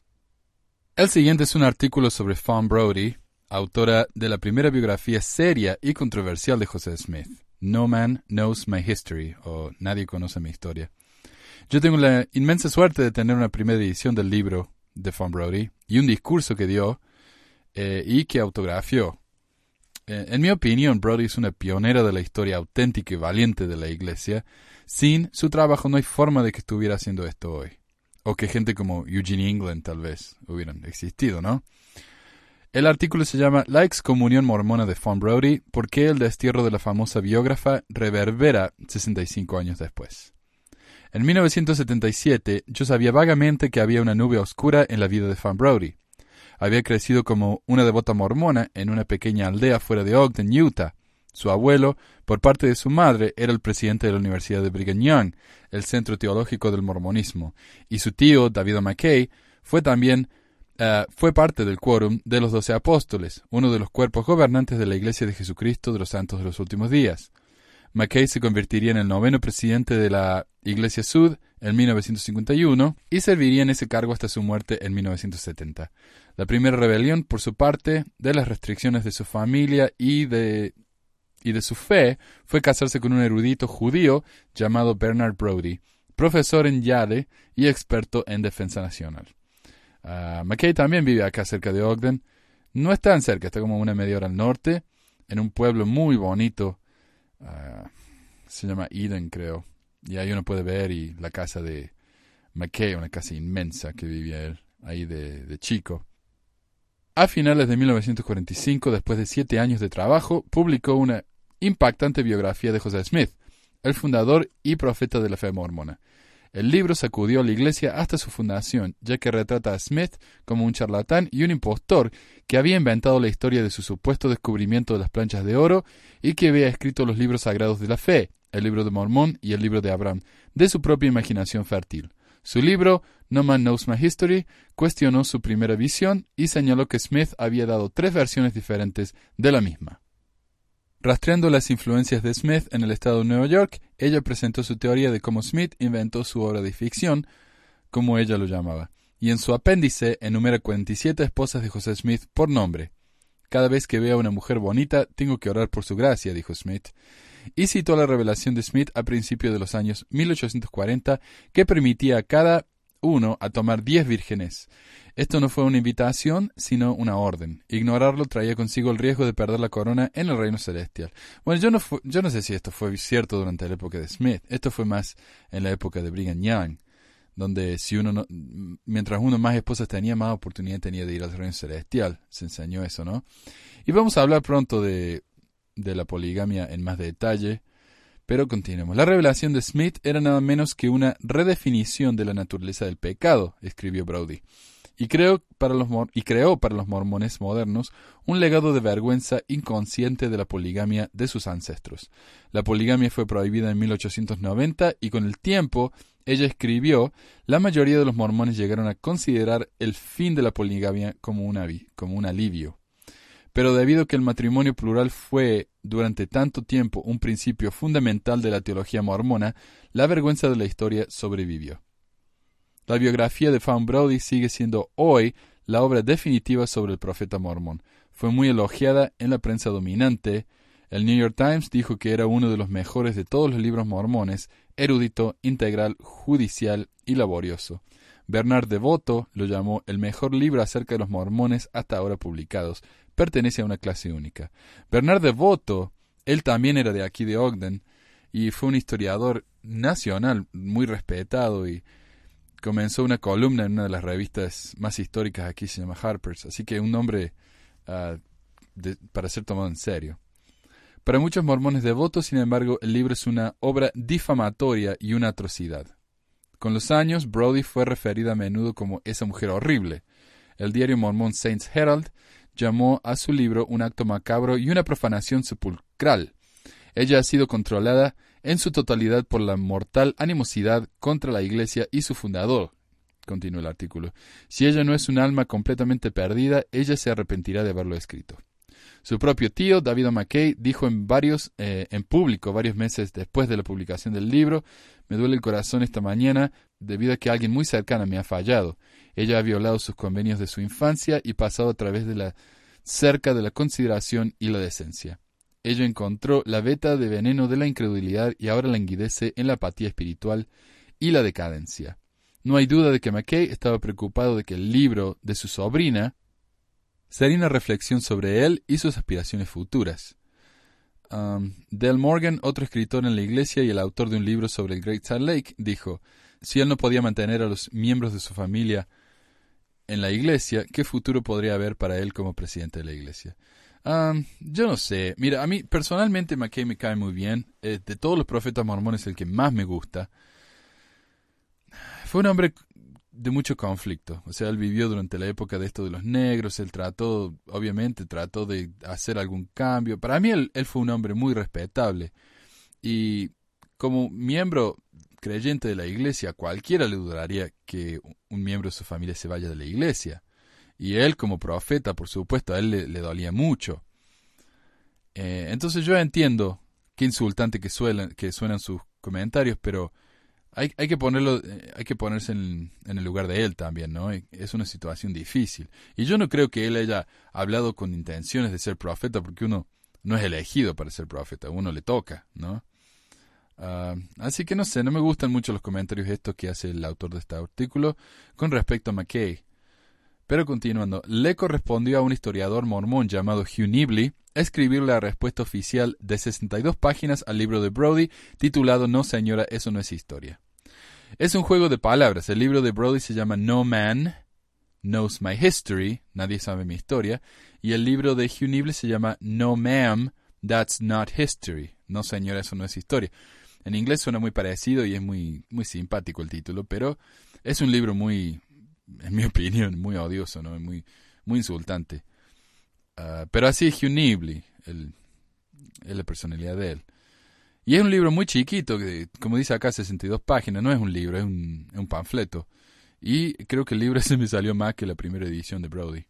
El siguiente es un artículo sobre Fawn Brody, autora de la primera biografía seria y controversial de José Smith, No Man Knows My History, o Nadie conoce mi historia. Yo tengo la inmensa suerte de tener una primera edición del libro de Fawn Brody y un discurso que dio eh, y que autografió. Eh, en mi opinión, Brody es una pionera de la historia auténtica y valiente de la Iglesia. Sin su trabajo no hay forma de que estuviera haciendo esto hoy o que gente como Eugene England tal vez hubieran existido, ¿no? El artículo se llama La excomunión mormona de Fawn Brody, ¿por qué el destierro de la famosa biógrafa reverbera 65 años después? En 1977 yo sabía vagamente que había una nube oscura en la vida de Fawn Brody. Había crecido como una devota mormona en una pequeña aldea fuera de Ogden, Utah, su abuelo, por parte de su madre, era el presidente de la Universidad de Brigham Young, el centro teológico del mormonismo, y su tío, David McKay, fue también eh, fue parte del quórum de los doce apóstoles, uno de los cuerpos gobernantes de la Iglesia de Jesucristo de los Santos de los Últimos Días. McKay se convertiría en el noveno presidente de la Iglesia Sud en 1951 y serviría en ese cargo hasta su muerte en 1970. La primera rebelión, por su parte, de las restricciones de su familia y de y de su fe fue casarse con un erudito judío llamado Bernard Brody, profesor en Yale y experto en defensa nacional. Uh, McKay también vive acá cerca de Ogden. No está tan cerca, está como una media hora al norte, en un pueblo muy bonito. Ah, se llama Eden, creo. Y ahí uno puede ver y la casa de McKay, una casa inmensa que vivía él ahí de chico. A finales de 1945, después de siete años de trabajo, publicó una impactante biografía de José Smith, el fundador y profeta de la fe mormona. El libro sacudió a la iglesia hasta su fundación, ya que retrata a Smith como un charlatán y un impostor que había inventado la historia de su supuesto descubrimiento de las planchas de oro y que había escrito los libros sagrados de la fe, el libro de Mormón y el libro de Abraham, de su propia imaginación fértil. Su libro, No Man Knows My History, cuestionó su primera visión y señaló que Smith había dado tres versiones diferentes de la misma. Rastreando las influencias de Smith en el estado de Nueva York, ella presentó su teoría de cómo Smith inventó su obra de ficción, como ella lo llamaba, y en su apéndice enumera 47 esposas de José Smith por nombre. Cada vez que vea a una mujer bonita, tengo que orar por su gracia, dijo Smith. Y citó la revelación de Smith a principios de los años 1840, que permitía a cada uno a tomar diez vírgenes, esto no fue una invitación, sino una orden. Ignorarlo traía consigo el riesgo de perder la corona en el reino celestial. Bueno, yo no, yo no sé si esto fue cierto durante la época de Smith. Esto fue más en la época de Brigham Young, donde si uno no, mientras uno más esposas tenía, más oportunidad tenía de ir al reino celestial. Se enseñó eso, ¿no? Y vamos a hablar pronto de, de la poligamia en más detalle. Pero continuemos. La revelación de Smith era nada menos que una redefinición de la naturaleza del pecado, escribió Brody y, creó para los mormones modernos un legado de vergüenza inconsciente de la poligamia de sus ancestros. La poligamia fue prohibida en 1890 y con el tiempo, ella escribió, la mayoría de los mormones llegaron a considerar el fin de la poligamia como como un alivio. Pero debido a que el matrimonio plural fue durante tanto tiempo un principio fundamental de la teología mormona, la vergüenza de la historia sobrevivió. La biografía de Fawn Brody sigue siendo hoy la obra definitiva sobre el profeta mormón. Fue muy elogiada en la prensa dominante. El New York Times dijo que era uno de los mejores de todos los libros mormones, erudito, integral, judicial y laborioso. Bernard Devoto lo llamó el mejor libro acerca de los mormones hasta ahora publicados. Pertenece a una clase única. Bernard Devoto, él también era de aquí de Ogden, y fue un historiador nacional muy respetado y comenzó una columna en una de las revistas más históricas aquí, se llama Harper's, así que un nombre ah, para ser tomado en serio. Para muchos mormones devotos, sin embargo, el libro es una obra difamatoria y una atrocidad. Con los años, Brody fue referida a menudo como esa mujer horrible. El diario mormón Saints Herald llamó a su libro un acto macabro y una profanación sepulcral. Ella ha sido controlada en su totalidad por la mortal animosidad contra la Iglesia y su fundador. Continúa el artículo. Si ella no es un alma completamente perdida, ella se arrepentirá de haberlo escrito. Su propio tío, David McKay, dijo en varios, eh, en público, varios meses después de la publicación del libro, me duele el corazón esta mañana debido a que alguien muy cercana me ha fallado. Ella ha violado sus convenios de su infancia y pasado a través de la cerca de la consideración y la decencia. Ella encontró la veta de veneno de la incredulidad y ahora languidece en la apatía espiritual y la decadencia. No hay duda de que McKay estaba preocupado de que el libro de su sobrina sería una reflexión sobre él y sus aspiraciones futuras. Um, Del Morgan, otro escritor en la iglesia y el autor de un libro sobre el Great Salt Lake, dijo, si él no podía mantener a los miembros de su familia en la iglesia, ¿qué futuro podría haber para él como presidente de la iglesia? Yo no sé. Mira, a mí personalmente McKay me cae muy bien. Eh, de todos los profetas mormones, el que más me gusta. Fue un hombre de mucho conflicto. O sea, él vivió durante la época de esto de los negros, él trató, obviamente, trató de hacer algún cambio. Para mí él, él fue un hombre muy respetable. Y como miembro creyente de la iglesia, cualquiera le dudaría que un miembro de su familia se vaya de la iglesia. Y él como profeta, por supuesto, a él le, dolía mucho. Eh, entonces yo entiendo qué insultante que, suenan sus comentarios, pero hay, hay que ponerlo, eh, hay que ponerse en, en, el lugar de él también, ¿no? Es una situación difícil. Y yo no creo que él haya hablado con intenciones de ser profeta, porque uno no es elegido para ser profeta, uno le toca, ¿no? Ah, así que no sé, no me gustan mucho los comentarios estos que hace el autor de este artículo con respecto a McKay. Pero continuando, le correspondió a un historiador mormón llamado Hugh Nibley escribir la respuesta oficial de 62 páginas al libro de Brody titulado No señora, eso no es historia. Es un juego de palabras. El libro de Brody se llama No Man Knows My History, nadie sabe mi historia, y el libro de Hugh Nibley se llama No Ma'am, That's Not History. No señora, eso no es historia. En inglés suena muy parecido y es muy, muy simpático el título, pero es un libro muy, en mi opinión, muy odioso, ¿no? Muy, muy insultante. Ah, pero así es Hugh el, es la personalidad de él. Y es un libro muy chiquito, como dice acá, 62 páginas, no es un libro, es un, es un panfleto. Y creo que el libro se me salió más que la primera edición de Brody.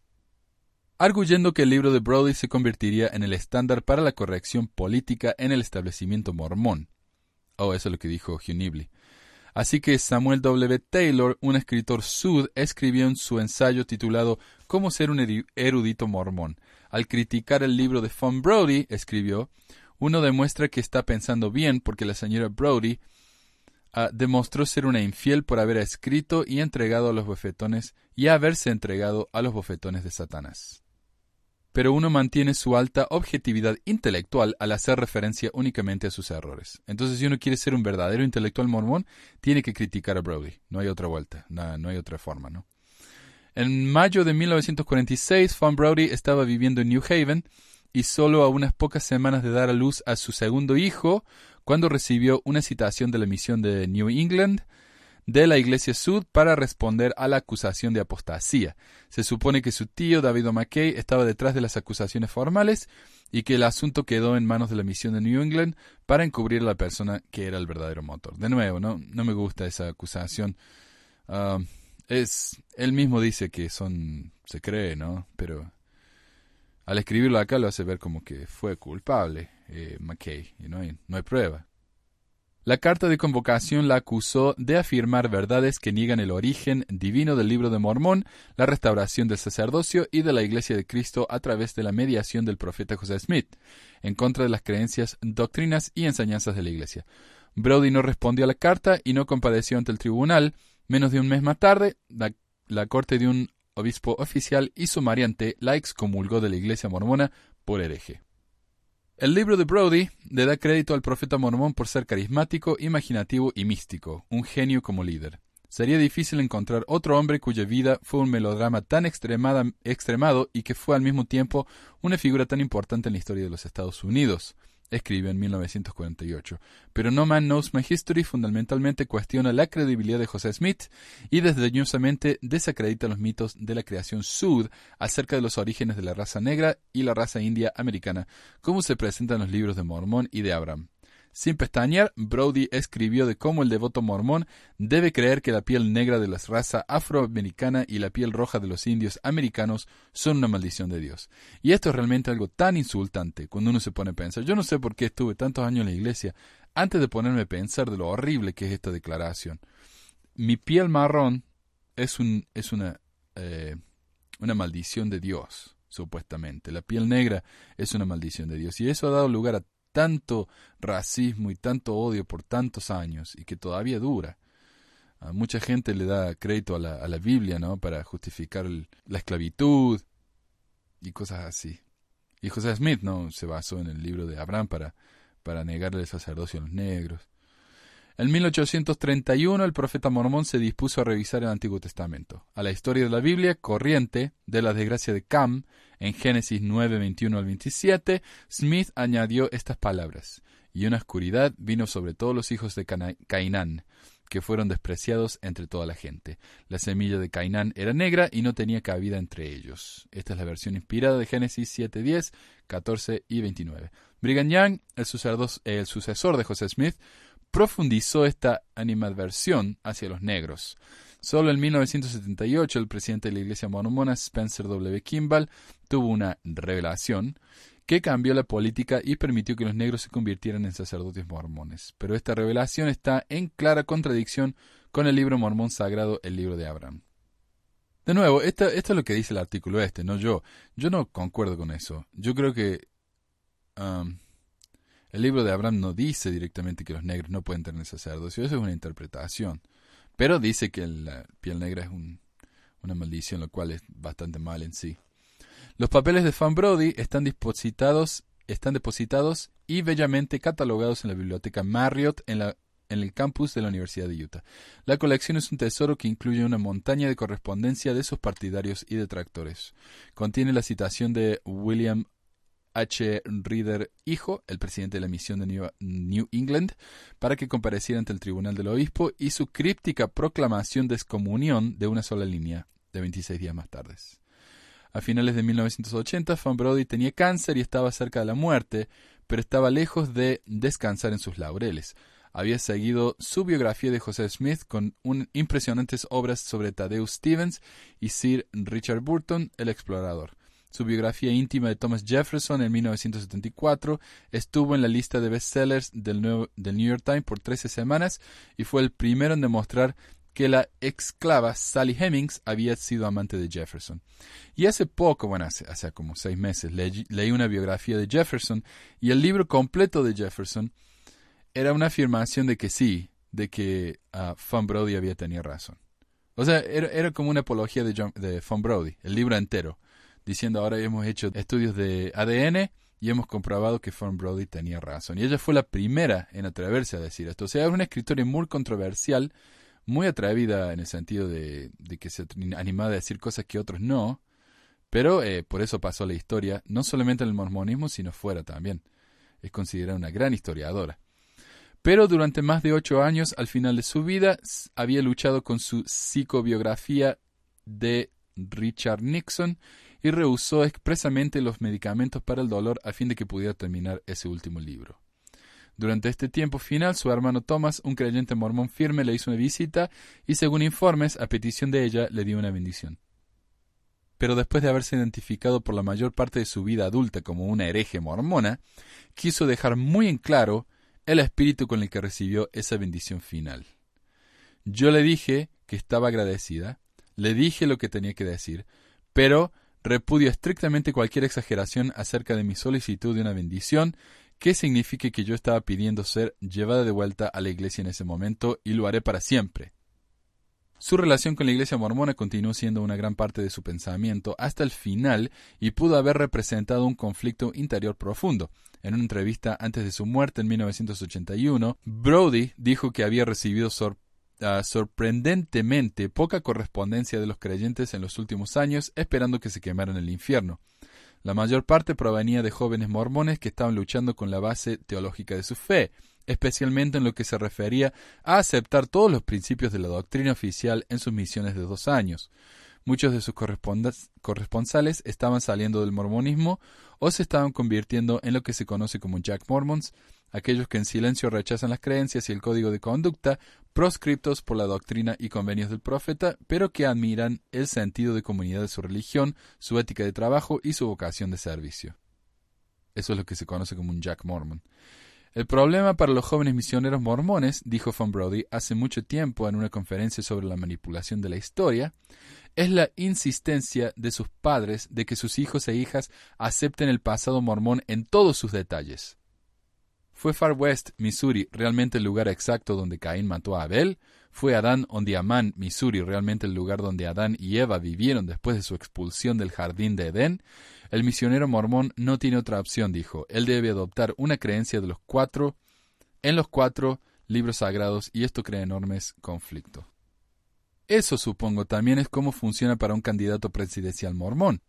Arguyendo que el libro de Brody se convertiría en el estándar para la corrección política en el establecimiento mormón. Oh, eso es lo que dijo Hugh Nibley. Así que Samuel W. Taylor, un escritor sud, escribió en su ensayo titulado Cómo ser un erudito mormón. Al criticar el libro de Von Brody, escribió, uno demuestra que está pensando bien porque la señora Brody ah, demostró ser una infiel por haber escrito y entregado a los bofetones y haberse entregado a los bofetones de Satanás pero uno mantiene su alta objetividad intelectual al hacer referencia únicamente a sus errores. Entonces, si uno quiere ser un verdadero intelectual mormón, tiene que criticar a Brody. No hay otra vuelta, no, hay otra forma, ¿no? En mayo de 1946, Von Brody estaba viviendo en New Haven y solo a unas pocas semanas de dar a luz a su segundo hijo, cuando recibió una citación de la misión de New England de la Iglesia Sud para responder a la acusación de apostasía. Se supone que su tío David McKay estaba detrás de las acusaciones formales y que el asunto quedó en manos de la misión de New England para encubrir a la persona que era el verdadero motor. De nuevo, no, no me gusta esa acusación. Ah, es, él mismo dice que son, se cree, ¿no? Pero al escribirlo acá lo hace ver como que fue culpable eh, McKay y no hay, no hay prueba. La carta de convocación la acusó de afirmar verdades que niegan el origen divino del libro de Mormón, la restauración del sacerdocio y de la Iglesia de Cristo a través de la mediación del profeta José Smith, en contra de las creencias, doctrinas y enseñanzas de la Iglesia. Brody no respondió a la carta y no compadeció ante el tribunal. Menos de un mes más tarde, la, la corte de un obispo oficial y sumariante la excomulgó de la Iglesia mormona por hereje. El libro de Brody le da crédito al profeta mormón por ser carismático, imaginativo y místico, un genio como líder. Sería difícil encontrar otro hombre cuya vida fue un melodrama tan extremado y que fue al mismo tiempo una figura tan importante en la historia de los Estados Unidos. Escribió en 1948. Pero No Man Knows My History fundamentalmente cuestiona la credibilidad de José Smith y desdeñosamente desacredita los mitos de la creación sud acerca de los orígenes de la raza negra y la raza india americana, como se presenta en los libros de Mormón y de Abraham. Sin pestañear, Brody escribió de cómo el devoto mormón debe creer que la piel negra de la raza afroamericana y la piel roja de los indios americanos son una maldición de Dios. Y esto es realmente algo tan insultante cuando uno se pone a pensar. Yo no sé por qué estuve tantos años en la iglesia antes de ponerme a pensar de lo horrible que es esta declaración. Mi piel marrón es, un, es una, eh, una maldición de Dios supuestamente. La piel negra es una maldición de Dios. Y eso ha dado lugar a tanto racismo y tanto odio por tantos años y que todavía dura. A mucha gente le da crédito a la, a la Biblia, ¿no? Para justificar la esclavitud y cosas así. Y José Smith, ¿no? Se basó en el libro de Abraham para, para negarle el sacerdocio a los negros. En 1831 el profeta mormón se dispuso a revisar el Antiguo Testamento. A la historia de la Biblia corriente de la desgracia de Cam, en Génesis 9, 21 al 27, Smith añadió estas palabras, y una oscuridad vino sobre todos los hijos de Cainán, que fueron despreciados entre toda la gente. La semilla de Cainán era negra y no tenía cabida entre ellos. Esta es la versión inspirada de Génesis 7, 10, 14 y 29. Brigham Young, el, el sucesor de José Smith, profundizó esta animadversión hacia los negros. Solo en 1978 el presidente de la Iglesia Mormona, Spencer W. Kimball, tuvo una revelación que cambió la política y permitió que los negros se convirtieran en sacerdotes mormones. Pero esta revelación está en clara contradicción con el libro mormón sagrado, el libro de Abraham. De nuevo, esto, es lo que dice el artículo este, no yo. Yo no concuerdo con eso. Yo creo que um, el libro de Abraham no dice directamente que los negros no pueden tener sacerdocio, eso es una interpretación. Pero dice que la piel negra es una maldición, lo cual es bastante mal en sí. Los papeles de Fan Brody están depositados, están depositados y bellamente catalogados en la biblioteca Marriott en, la, en el campus de la Universidad de Utah. La colección es un tesoro que incluye una montaña de correspondencia de sus partidarios y detractores. Contiene la citación de William H. Reader Hijo, el presidente de la misión de New, England, para que compareciera ante el tribunal del obispo y su críptica proclamación de excomunión de una sola línea, de 26 días más tarde. A finales de 1980, Fan Brody tenía cáncer y estaba cerca de la muerte, pero estaba lejos de descansar en sus laureles. Había seguido su biografía de José Smith con impresionantes obras sobre Thaddeus Stevens y Sir Richard Burton, el explorador. Su biografía íntima de Thomas Jefferson en 1974 estuvo en la lista de bestsellers del, del New York Times por 13 semanas y fue el primero en demostrar que la exclava Sally Hemings había sido amante de Jefferson. Y hace poco, bueno, hace, como seis meses, leí una biografía de Jefferson y el libro completo de Jefferson era una afirmación de que sí, de que uh, Fan Brody había tenido razón. O sea, era, era como una apología de, John, de Fan Brody, el libro entero diciendo ahora hemos hecho estudios de ADN y hemos comprobado que Fern Brody tenía razón. Y ella fue la primera en atreverse a decir esto. O sea, es una escritora muy controversial, muy atrevida en el sentido de, que se animaba a decir cosas que otros no, pero eh, por eso pasó la historia, no solamente en el mormonismo, sino fuera también. Es considerada una gran historiadora. Pero durante más de ocho años, al final de su vida, había luchado con su psicobiografía de Richard Nixon y rehusó expresamente los medicamentos para el dolor a fin de que pudiera terminar ese último libro. Durante este tiempo final, su hermano Thomas, un creyente mormón firme, le hizo una visita y, según informes, a petición de ella, le dio una bendición. Pero después de haberse identificado por la mayor parte de su vida adulta como una hereje mormona, quiso dejar muy en claro el espíritu con el que recibió esa bendición final. Yo le dije que estaba agradecida, le dije lo que tenía que decir, pero Repudio estrictamente cualquier exageración acerca de mi solicitud de una bendición que signifique que yo estaba pidiendo ser llevada de vuelta a la iglesia en ese momento y lo haré para siempre. Su relación con la iglesia mormona continuó siendo una gran parte de su pensamiento hasta el final y pudo haber representado un conflicto interior profundo. En una entrevista antes de su muerte en 1981, Brody dijo que había recibido sorpresa sorprendentemente poca correspondencia de los creyentes en los últimos años esperando que se quemaran el infierno. La mayor parte provenía de jóvenes mormones que estaban luchando con la base teológica de su fe, especialmente en lo que se refería a aceptar todos los principios de la doctrina oficial en sus misiones de dos años. Muchos de sus corresponsales estaban saliendo del mormonismo o se estaban convirtiendo en lo que se conoce como Jack Mormons, aquellos que en silencio rechazan las creencias y el código de conducta proscriptos por la doctrina y convenios del profeta, pero que admiran el sentido de comunidad de su religión, su ética de trabajo y su vocación de servicio. Eso es lo que se conoce como un Jack Mormon. El problema para los jóvenes misioneros mormones, dijo Von Brody hace mucho tiempo en una conferencia sobre la manipulación de la historia, es la insistencia de sus padres de que sus hijos e hijas acepten el pasado mormón en todos sus detalles. ¿Fue Far West, Missouri, realmente el lugar exacto donde Caín mató a Abel? ¿Fue Adán Ondiamán, Missouri, realmente el lugar donde Adán y Eva vivieron después de su expulsión del jardín de Edén? El misionero mormón no tiene otra opción, dijo. Él debe adoptar una creencia de los cuatro, en los cuatro libros sagrados, y esto crea enormes conflictos. Eso, supongo, también es cómo funciona para un candidato presidencial mormón.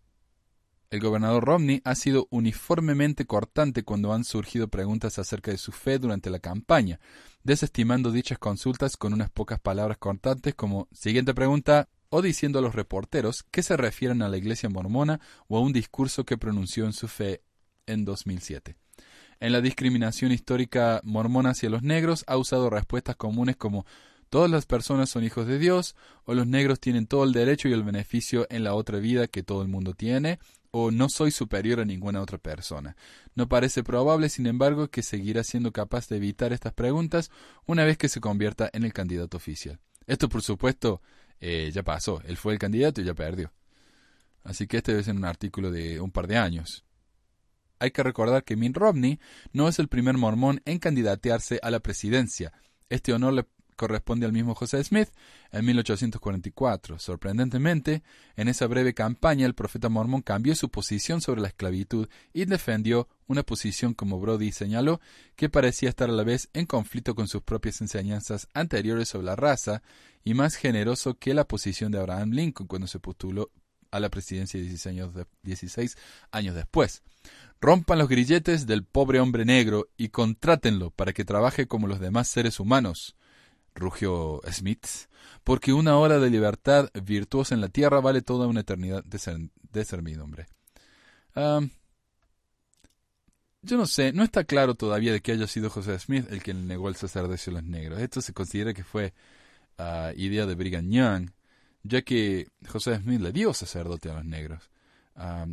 El gobernador Romney ha sido uniformemente cortante cuando han surgido preguntas acerca de su fe durante la campaña, desestimando dichas consultas con unas pocas palabras cortantes como siguiente pregunta o diciendo a los reporteros que se refieren a la iglesia mormona o a un discurso que pronunció en su fe en 2007. En la discriminación histórica mormona hacia los negros ha usado respuestas comunes como todas las personas son hijos de Dios, o los negros tienen todo el derecho y el beneficio en la otra vida que todo el mundo tiene, o no soy superior a ninguna otra persona. No parece probable, sin embargo, que seguirá siendo capaz de evitar estas preguntas una vez que se convierta en el candidato oficial. Esto, por supuesto, eh, ya pasó. Él fue el candidato y ya perdió. Así que este debe ser un artículo de un par de años. Hay que recordar que Mitt Romney no es el primer mormón en candidatearse a la presidencia. Este honor le corresponde al mismo José Smith en 1844. Sorprendentemente, en esa breve campaña el profeta mormón cambió su posición sobre la esclavitud y defendió una posición, como Brody señaló, que parecía estar a la vez en conflicto con sus propias enseñanzas anteriores sobre la raza y más generoso que la posición de Abraham Lincoln cuando se postuló a la presidencia 16 años, 16 años después. Rompan los grilletes del pobre hombre negro y contrátenlo para que trabaje como los demás seres humanos rugió Smith, porque una hora de libertad virtuosa en la tierra vale toda una eternidad de, ser, de servidumbre. yo no sé, no está claro todavía de que haya sido José Smith el que negó el sacerdocio a los negros. Esto se considera que fue ah, idea de Brigham Young, ya que José Smith le dio sacerdote a los negros.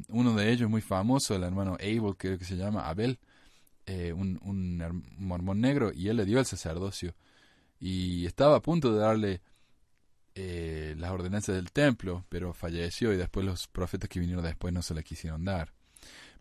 uno de ellos muy famoso, el hermano Abel, creo que se llama Abel, eh, un mormón negro, y él le dio el sacerdocio y estaba a punto de darle eh, las ordenanzas del templo, pero falleció y después los profetas que vinieron después no se la quisieron dar.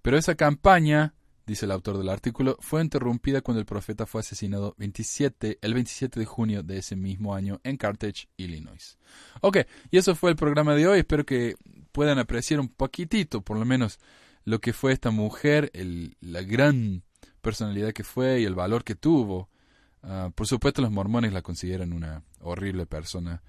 Pero esa campaña, dice el autor del artículo, fue interrumpida cuando el profeta fue asesinado 27, el 27 de junio de ese mismo año en Carthage, Illinois. Ok, y eso fue el programa de hoy. Espero que puedan apreciar un poquitito, por lo menos, lo que fue esta mujer, el, la gran personalidad que fue y el valor que tuvo Ah, por supuesto los mormones la consideran una horrible persona.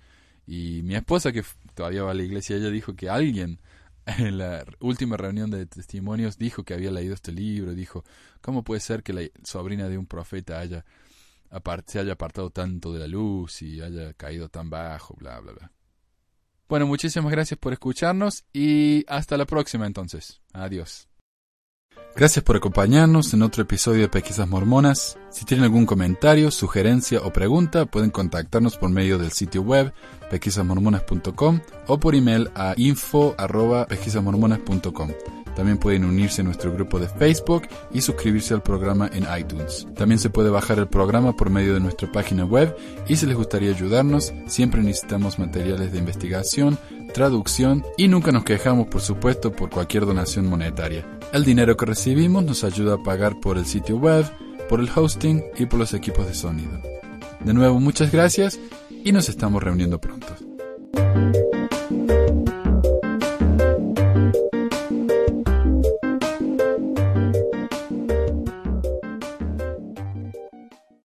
Y mi esposa, que todavía va a la iglesia, ella dijo que alguien en la última reunión de testimonios dijo que había leído este libro. Dijo, ¿cómo puede ser que la sobrina de un profeta haya se haya apartado tanto de la luz y haya caído tan bajo? Bla, bla, bla. Bueno, muchísimas gracias por escucharnos y hasta la próxima entonces. Adiós. Gracias por acompañarnos en otro episodio de Pesquisas Mormonas. Si tienen algún comentario, sugerencia o pregunta, pueden contactarnos por medio del sitio web pesquisasmormonas.com o por email a info.pesquisasmormonas.com. También pueden unirse a nuestro grupo de Facebook y suscribirse al programa en iTunes. También se puede bajar el programa por medio de nuestra página web y si les gustaría ayudarnos, siempre necesitamos materiales de investigación, traducción y nunca nos quejamos, por supuesto, por cualquier donación monetaria. El dinero que recibimos nos ayuda a pagar por el sitio web, por el hosting y por los equipos de sonido. De nuevo, muchas gracias y nos estamos reuniendo pronto.